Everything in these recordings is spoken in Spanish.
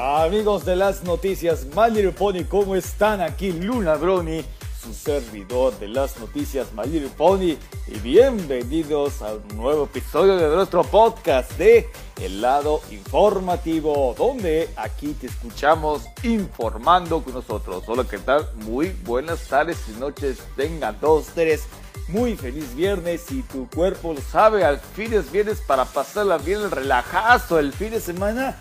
Amigos de las noticias, My Little Pony, ¿cómo están? Aquí Luna Brony, su servidor de las noticias My Little Pony, y bienvenidos a un nuevo episodio de nuestro podcast de El lado informativo, donde aquí te escuchamos informando con nosotros. Hola, ¿qué tal? Muy buenas tardes y noches, tengan dos, tres. Muy feliz viernes y tu cuerpo lo sabe, al fin es viernes para pasarla bien el relajazo el fin de semana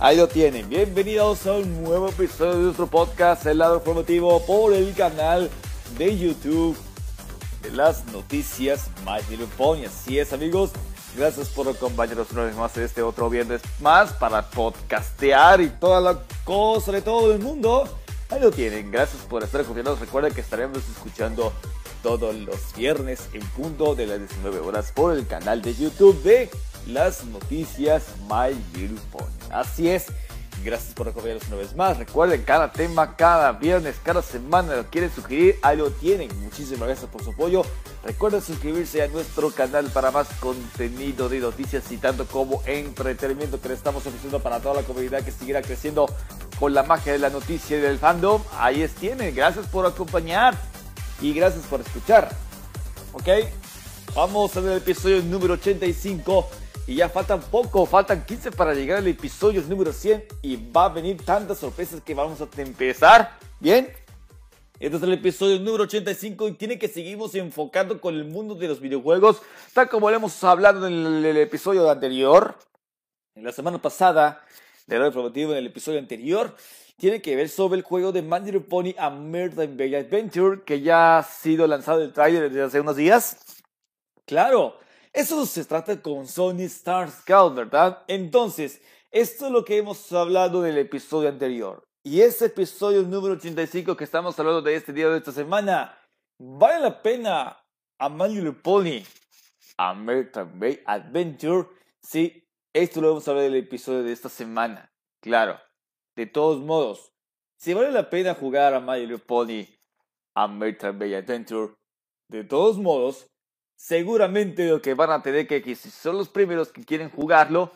Ahí lo tienen. Bienvenidos a un nuevo episodio de nuestro podcast, El lado informativo, por el canal de YouTube de las noticias My Little Pony. Así es, amigos. Gracias por acompañarnos una vez más este otro viernes más para podcastear y toda la cosa de todo el mundo. Ahí lo tienen. Gracias por estar acompañándonos. Recuerden que estaremos escuchando todos los viernes en punto de las 19 horas por el canal de YouTube de las noticias My Little Pony. Así es. Gracias por acompañarnos una vez más. Recuerden, cada tema, cada viernes, cada semana lo quieren sugerir, ahí lo tienen. Muchísimas gracias por su apoyo. Recuerden suscribirse a nuestro canal para más contenido de noticias y tanto como entretenimiento que le estamos ofreciendo para toda la comunidad que seguirá creciendo con la magia de la noticia y del fandom. Ahí es tienen. Gracias por acompañar y gracias por escuchar. ¿Ok? Vamos a ver el episodio número 85 y ya faltan poco, faltan 15 para llegar al episodio número 100 y va a venir tantas sorpresas que vamos a empezar. ¿Bien? Este es el episodio número 85 y tiene que seguirnos enfocando con el mundo de los videojuegos, tal como lo hemos hablado en el, episodio anterior, en la semana pasada, de el informativo en el episodio anterior, tiene que ver sobre el juego de My Pony American Bay Adventure, que ya ha sido lanzado el trailer desde hace unos días. Claro, eso se trata con Sony Star Scout, ¿verdad? Entonces, esto es lo que hemos hablado del episodio anterior. Y ese episodio número 85 que estamos hablando de este día de esta semana, ¿vale la pena a Little Pony American Bay Adventure? Sí, esto lo vamos a hablar del episodio de esta semana. Claro, de todos modos, si vale la pena jugar a Little Pony American Bay Adventure, de todos modos, seguramente lo que van a tener que, si son los primeros que quieren jugarlo,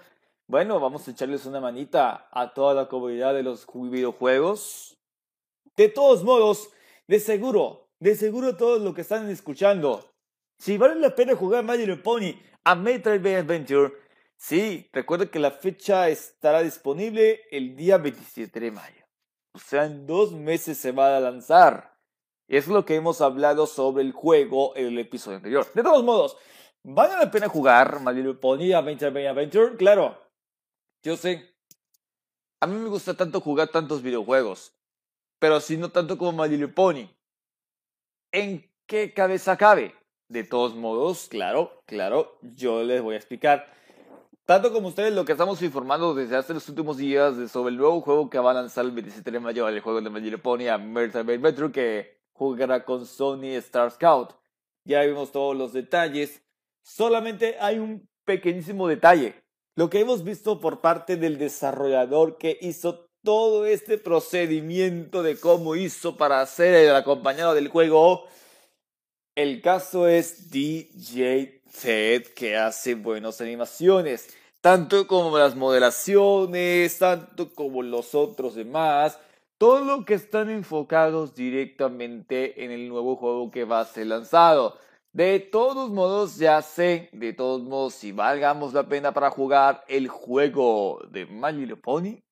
bueno, vamos a echarles una manita a toda la comunidad de los videojuegos. De todos modos, de seguro, de seguro todos los que están escuchando, si vale la pena jugar Magic Pony a Metroid Bay Adventure, sí, recuerden que la fecha estará disponible el día 27 de mayo. O sea, en dos meses se va a lanzar. Es lo que hemos hablado sobre el juego en el episodio anterior. De todos modos, ¿vale la pena jugar My Pony Adventure Adventure? Claro, yo sé. A mí me gusta tanto jugar tantos videojuegos, pero si no tanto como My Pony. ¿En qué cabeza cabe? De todos modos, claro, claro, yo les voy a explicar. Tanto como ustedes lo que estamos informando desde hace los últimos días sobre el nuevo juego que va a lanzar el 27 de mayo, el juego de My Little Pony Adventure, que jugará con Sony Star Scout. Ya vimos todos los detalles. Solamente hay un pequeñísimo detalle. Lo que hemos visto por parte del desarrollador que hizo todo este procedimiento de cómo hizo para hacer el acompañado del juego. El caso es DJ Ted que hace buenas animaciones. Tanto como las modelaciones, tanto como los otros demás todo lo que están enfocados directamente en el nuevo juego que va a ser lanzado. De todos modos, ya sé, de todos modos, si valgamos la pena para jugar el juego de My Little Pony.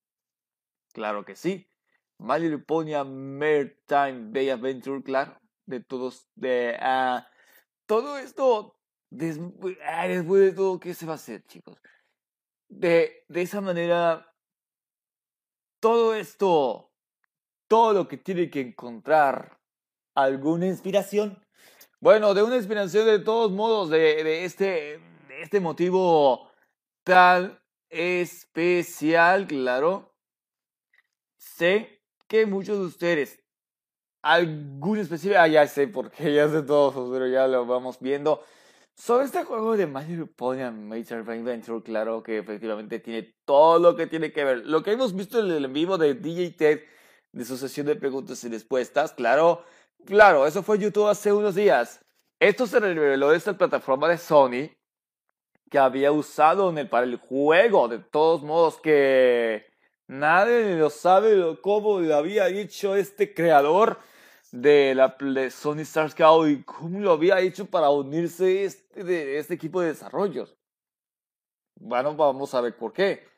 Claro que sí. My Little Pony Maritime Bay Adventure, claro. De todos, de uh, todo esto, ah, después de todo, ¿qué se va a hacer, chicos? De, de esa manera, todo esto todo lo que tiene que encontrar alguna inspiración. Bueno, de una inspiración de todos modos, de, este, de este motivo tan especial, claro. Sé que muchos de ustedes, algún específico, ah, ya sé porque ya sé todos, pero ya lo vamos viendo. Sobre este juego de Mario Pony Major Adventure, claro que efectivamente tiene todo lo que tiene que ver. Lo que hemos visto en el en vivo de DJ Ted, de su sesión de preguntas y respuestas, claro, claro, eso fue YouTube hace unos días. Esto se reveló de esta plataforma de Sony que había usado en el, para el juego, de todos modos que nadie lo sabe cómo lo había hecho este creador de la Sony Star Scout y cómo lo había hecho para unirse este, de, este equipo de desarrollos. Bueno, vamos a ver por qué.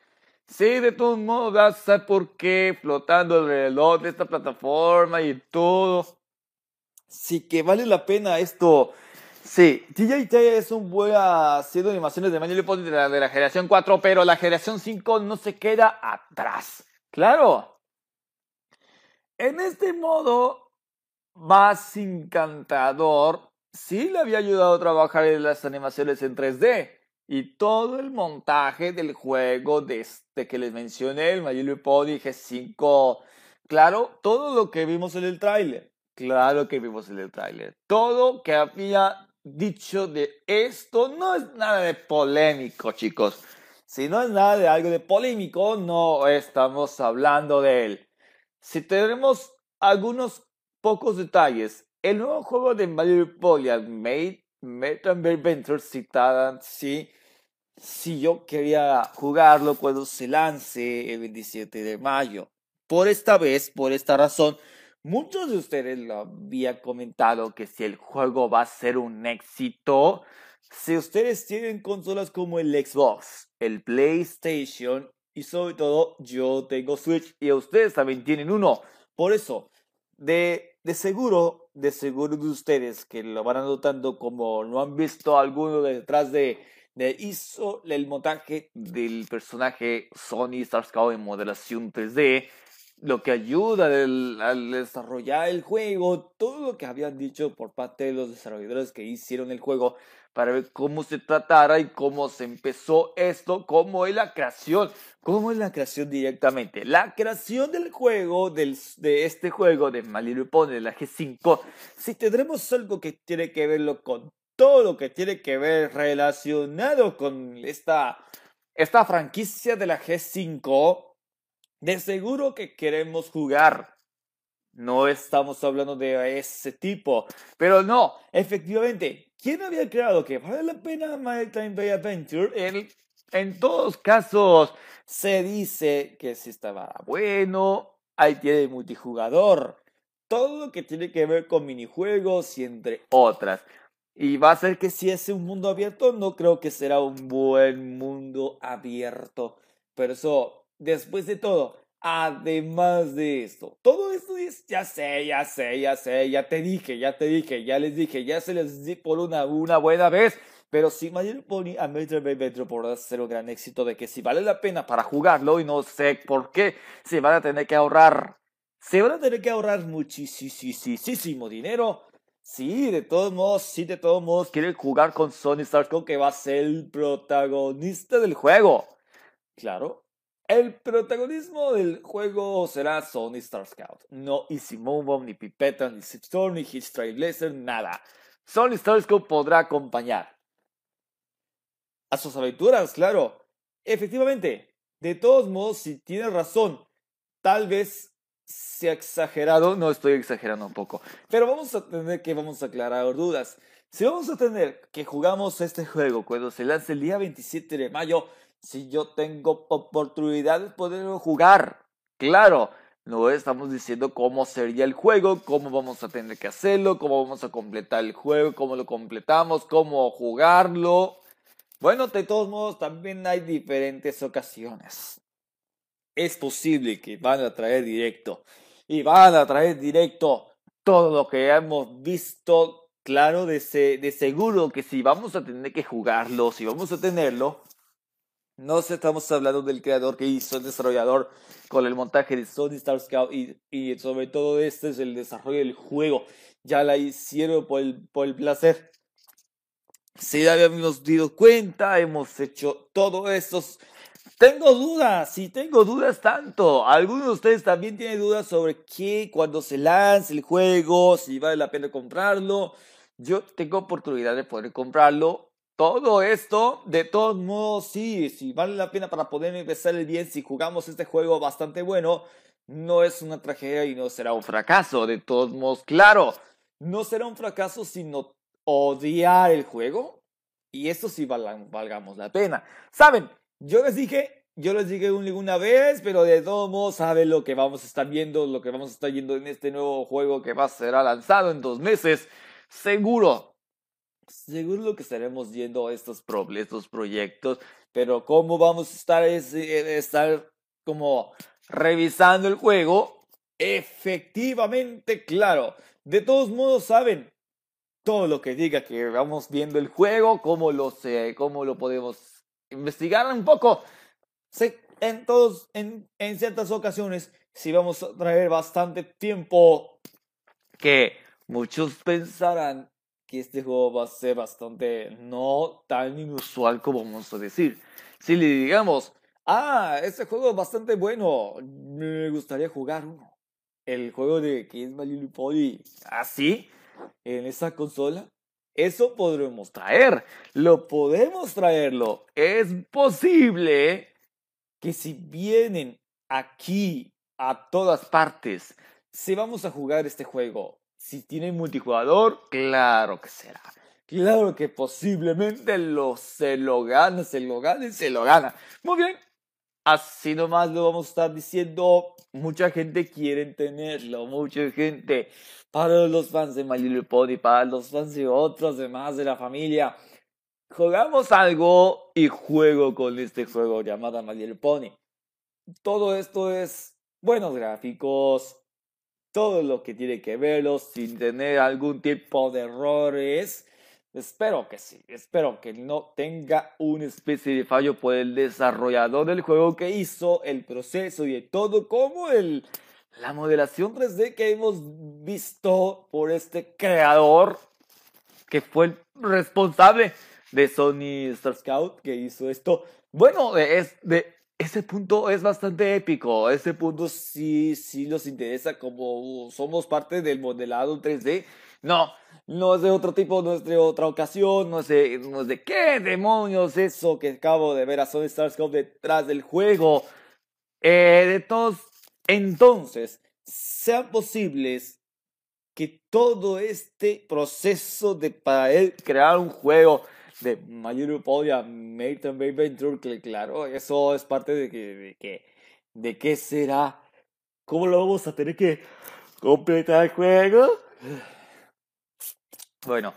Sí, de todos modos, vas a por qué, flotando alrededor de esta plataforma y todo. Sí que vale la pena esto. Sí, TJT es un buen haciendo animaciones de Manuel de de la generación 4, pero la generación 5 no se queda atrás. Claro. En este modo, más encantador, sí le había ayudado a trabajar en las animaciones en 3D y todo el montaje del juego desde que les mencioné, el My Little Pony G5, claro, todo lo que vimos en el tráiler, claro que vimos en el tráiler, todo que había dicho de esto no es nada de polémico, chicos. Si no es nada de algo de polémico, no estamos hablando de él. Si tenemos algunos pocos detalles. El nuevo juego de Mario Polia Made Metal Adventure citada, sí, si yo quería jugarlo cuando se lance el 27 de mayo. Por esta vez, por esta razón, muchos de ustedes lo habían comentado que si el juego va a ser un éxito, si ustedes tienen consolas como el Xbox, el PlayStation y sobre todo yo tengo Switch y ustedes también tienen uno. Por eso, de de seguro, de seguro de ustedes que lo van anotando como no han visto alguno detrás de, de hizo el montaje del personaje Sony Starscout en modelación 3D, lo que ayuda al desarrollar el juego, todo lo que habían dicho por parte de los desarrolladores que hicieron el juego para ver cómo se tratara y cómo se empezó esto, cómo es la creación, cómo es la creación directamente. La creación del juego, del, de este juego de Malibu Pony, de la G5, si tendremos algo que tiene que verlo con todo lo que tiene que ver relacionado con esta, esta franquicia de la G5, de seguro que queremos jugar. No estamos hablando de ese tipo, pero no, efectivamente, ¿Quién había creado que vale la pena Maritime Bay Adventure? En, en todos casos se dice que si estaba bueno, ahí tiene multijugador, todo lo que tiene que ver con minijuegos y entre otras. Y va a ser que si es un mundo abierto, no creo que será un buen mundo abierto. Pero eso, después de todo, Además de esto, todo esto es, ya sé, ya sé, ya sé, ya te dije, ya te dije, ya les dije, ya se les di por una, una buena vez. Pero si Mayor Pony a Metro podrá ser un gran éxito de que si vale la pena para jugarlo y no sé por qué se van a tener que ahorrar, se van a tener que ahorrar muchísimo dinero. Sí, de todos modos, sí, de todos modos quieren jugar con Sony Starco que va a ser el protagonista del juego. Claro, el protagonismo del juego será Sony Star Scout, no Easy Move, ni Pipeta, ni Storm, ni Hitch Trailblazer, nada. Sony Star Scout podrá acompañar a sus aventuras, claro. Efectivamente, de todos modos, si tiene razón, tal vez sea exagerado, no estoy exagerando un poco, pero vamos a tener que vamos a aclarar dudas. Si vamos a tener que jugamos este juego cuando se lance el día 27 de mayo, si yo tengo oportunidad de poder jugar. Claro, no estamos diciendo cómo sería el juego, cómo vamos a tener que hacerlo, cómo vamos a completar el juego, cómo lo completamos, cómo jugarlo. Bueno, de todos modos, también hay diferentes ocasiones. Es posible que van a traer directo. Y van a traer directo todo lo que hemos visto. Claro, de, de seguro que si vamos a tener que jugarlo, si vamos a tenerlo, no estamos hablando del creador que hizo el desarrollador con el montaje de Sony Star Scout y, y sobre todo este es el desarrollo del juego. Ya la hicieron por el, por el placer. Si ya habíamos dado cuenta, hemos hecho todos estos Tengo dudas, sí, tengo dudas tanto. Algunos de ustedes también tienen dudas sobre qué, cuando se lance el juego, si vale la pena comprarlo. Yo tengo oportunidad de poder comprarlo. Todo esto, de todos modos, sí, sí vale la pena para poder empezar el bien. Si jugamos este juego bastante bueno, no es una tragedia y no será un fracaso. De todos modos, claro, no será un fracaso sino odiar el juego. Y eso sí valgamos la pena. ¿Saben? Yo les dije, yo les dije una vez, pero de todos modos saben lo que vamos a estar viendo, lo que vamos a estar viendo en este nuevo juego que va a ser lanzado en dos meses. Seguro, seguro lo que estaremos viendo estos, estos proyectos, pero cómo vamos a estar, es, eh, estar como revisando el juego, efectivamente, claro. De todos modos, saben, todo lo que diga que vamos viendo el juego, cómo lo, sé, cómo lo podemos investigar un poco. en, todos, en, en ciertas ocasiones, si vamos a traer bastante tiempo, que muchos pensarán que este juego va a ser bastante no tan inusual como vamos a decir. Si le digamos, ah, este juego es bastante bueno, me gustaría jugar uno. El juego de que es My Pony, así, en esa consola, eso podremos traer, lo podemos traerlo. Es posible que si vienen aquí a todas partes, si vamos a jugar este juego, si tiene multijugador, claro que será. Claro que posiblemente lo, se lo gana, se lo gana se lo gana. Muy bien, así nomás lo vamos a estar diciendo. Mucha gente quiere tenerlo, mucha gente para los fans de My Little Pony, para los fans de otros demás de la familia. Jugamos algo y juego con este juego llamado My Little Pony. Todo esto es buenos gráficos, todo lo que tiene que verlo sin tener algún tipo de errores. Espero que sí, espero que no tenga una especie de fallo por el desarrollador del juego que hizo el proceso y de todo como el la modelación 3D que hemos visto por este creador que fue el responsable de Sony Star Scout que hizo esto. Bueno, es de ese punto es bastante épico. Ese punto sí, sí nos interesa como somos parte del modelado 3D. No, no es de otro tipo, no es de otra ocasión, no de, no es qué demonios eso que acabo de ver a Sony Star Scout detrás del juego. Eh, de todos entonces, sean posibles que todo este proceso de para él crear un juego de Podia, Mate Bay Venture, que claro, eso es parte de que, de que, de qué será, cómo lo vamos a tener que completar el juego. Bueno,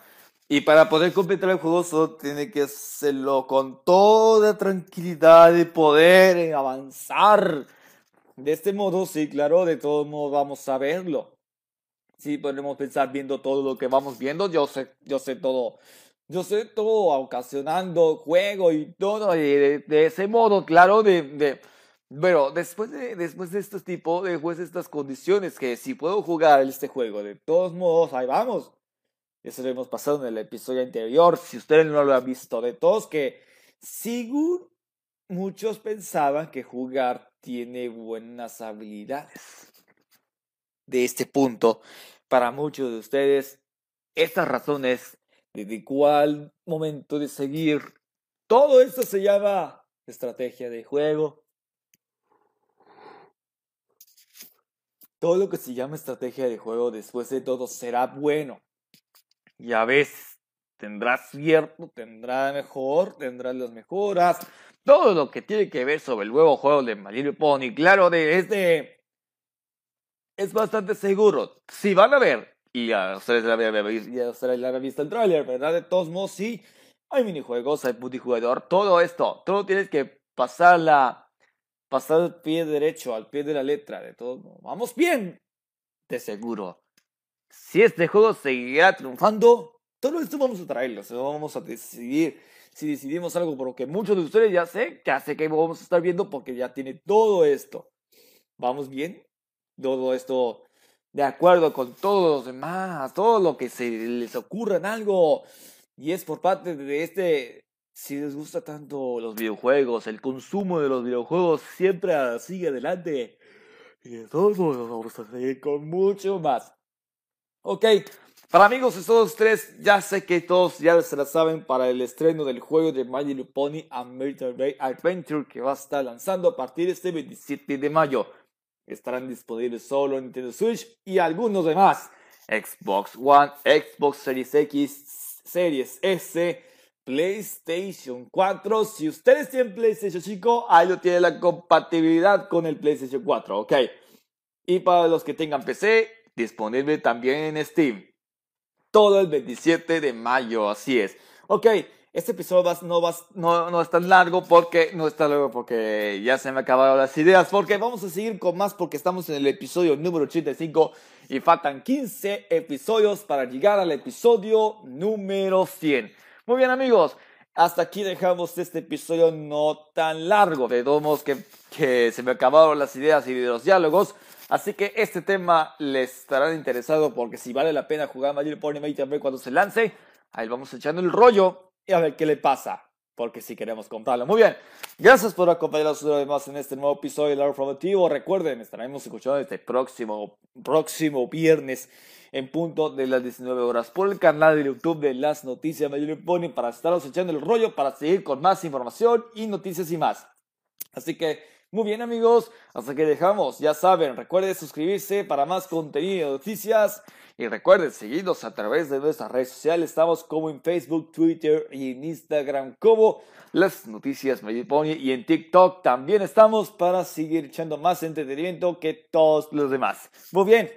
y para poder completar el juego solo tiene que hacerlo con toda tranquilidad y poder avanzar de este modo, sí, claro, de todos modos vamos a verlo. Sí, podemos pensar viendo todo lo que vamos viendo. Yo sé, yo sé todo. Yo sé todo ocasionando juego y todo. Y de, ese modo, claro, de, de pero después de, después de este tipo, después de estas condiciones, que si puedo jugar este juego, de todos modos, ahí vamos. Eso lo hemos pasado en el episodio anterior. Si ustedes no lo han visto, de todos que, según muchos pensaban que jugar tiene buenas habilidades. De este punto, para muchos de ustedes, estas razones de cuál momento de seguir, todo esto se llama estrategia de juego. Todo lo que se llama estrategia de juego después de todo será bueno. Y a veces tendrá cierto, tendrá mejor, tendrá las mejoras, todo lo que tiene que ver sobre el nuevo juego de Little Pony, claro, de este es bastante seguro. Si van a ver, y ya ustedes ya habían visto el trailer, ¿verdad? De todos modos, sí, hay minijuegos, hay multijugador, todo esto, todo tienes que pasar la, pasar el pie derecho, al pie de la letra, de todo Vamos bien, de seguro. Si este juego seguirá triunfando, todo esto vamos a traerlo, vamos a decidir si decidimos algo, porque muchos de ustedes ya sé, ya sé que vamos a estar viendo porque ya tiene todo esto. ¿Vamos bien? Todo esto de acuerdo con todos los demás, todo lo que se les ocurra en algo. Y es por parte de este si les gusta tanto los videojuegos, el consumo de los videojuegos siempre sigue adelante. Y todos modos vamos a seguir con mucho más. Ok, para amigos de todos tres, ya sé que todos ya se la saben para el estreno del juego de My Little Pony American Bay Adventure que va a estar lanzando a partir de este 27 de mayo. Estarán disponibles solo en Nintendo Switch y algunos demás. Xbox One, Xbox Series X, Series S, PlayStation 4. Si ustedes tienen PlayStation 5, ahí lo tiene la compatibilidad con el PlayStation 4, ok. Y para los que tengan PC, disponible también en Steam. Todo el 27 de mayo, así es. Ok, este episodio no, va, no, no es tan largo porque no está largo porque ya se me acabaron las ideas. Porque vamos a seguir con más porque estamos en el episodio número 85 y faltan 15 episodios para llegar al episodio número 100. Muy bien amigos, hasta aquí dejamos este episodio no tan largo. De todos que, que se me acabaron las ideas y los diálogos. Así que este tema les estará interesado porque si vale la pena jugar Magic Pony también cuando se lance, ahí vamos echando el rollo y a ver qué le pasa. Porque si queremos comprarlo. Muy bien. Gracias por acompañarnos una vez más en este nuevo episodio de La Informativo. Recuerden, estaremos escuchando este próximo, próximo viernes en punto de las 19 horas por el canal de YouTube de las noticias Mayor Pony para estaros echando el rollo para seguir con más información y noticias y más. Así que, muy bien amigos, hasta que dejamos, ya saben, recuerden suscribirse para más contenido, noticias y recuerden seguirnos a través de nuestras redes sociales, estamos como en Facebook, Twitter y en Instagram como las noticias Pony y en TikTok también estamos para seguir echando más entretenimiento que todos los demás. Muy bien,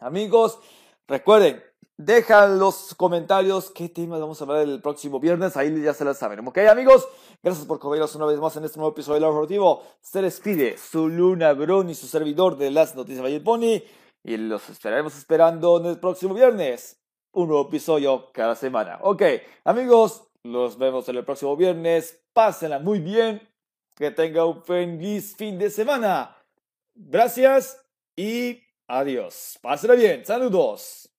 Amigos, recuerden, dejan los comentarios qué temas vamos a hablar el próximo viernes, ahí ya se las saben. Ok, amigos, gracias por comernos una vez más en este nuevo episodio de Deportivo. Se despide su Luna Brun y su servidor de las noticias Valle Pony y los estaremos esperando en el próximo viernes. Un nuevo episodio cada semana. Ok, amigos, los vemos en el próximo viernes. Pásenla muy bien. Que tenga un feliz fin de semana. Gracias y Adiós. Pásenla bien. Saludos.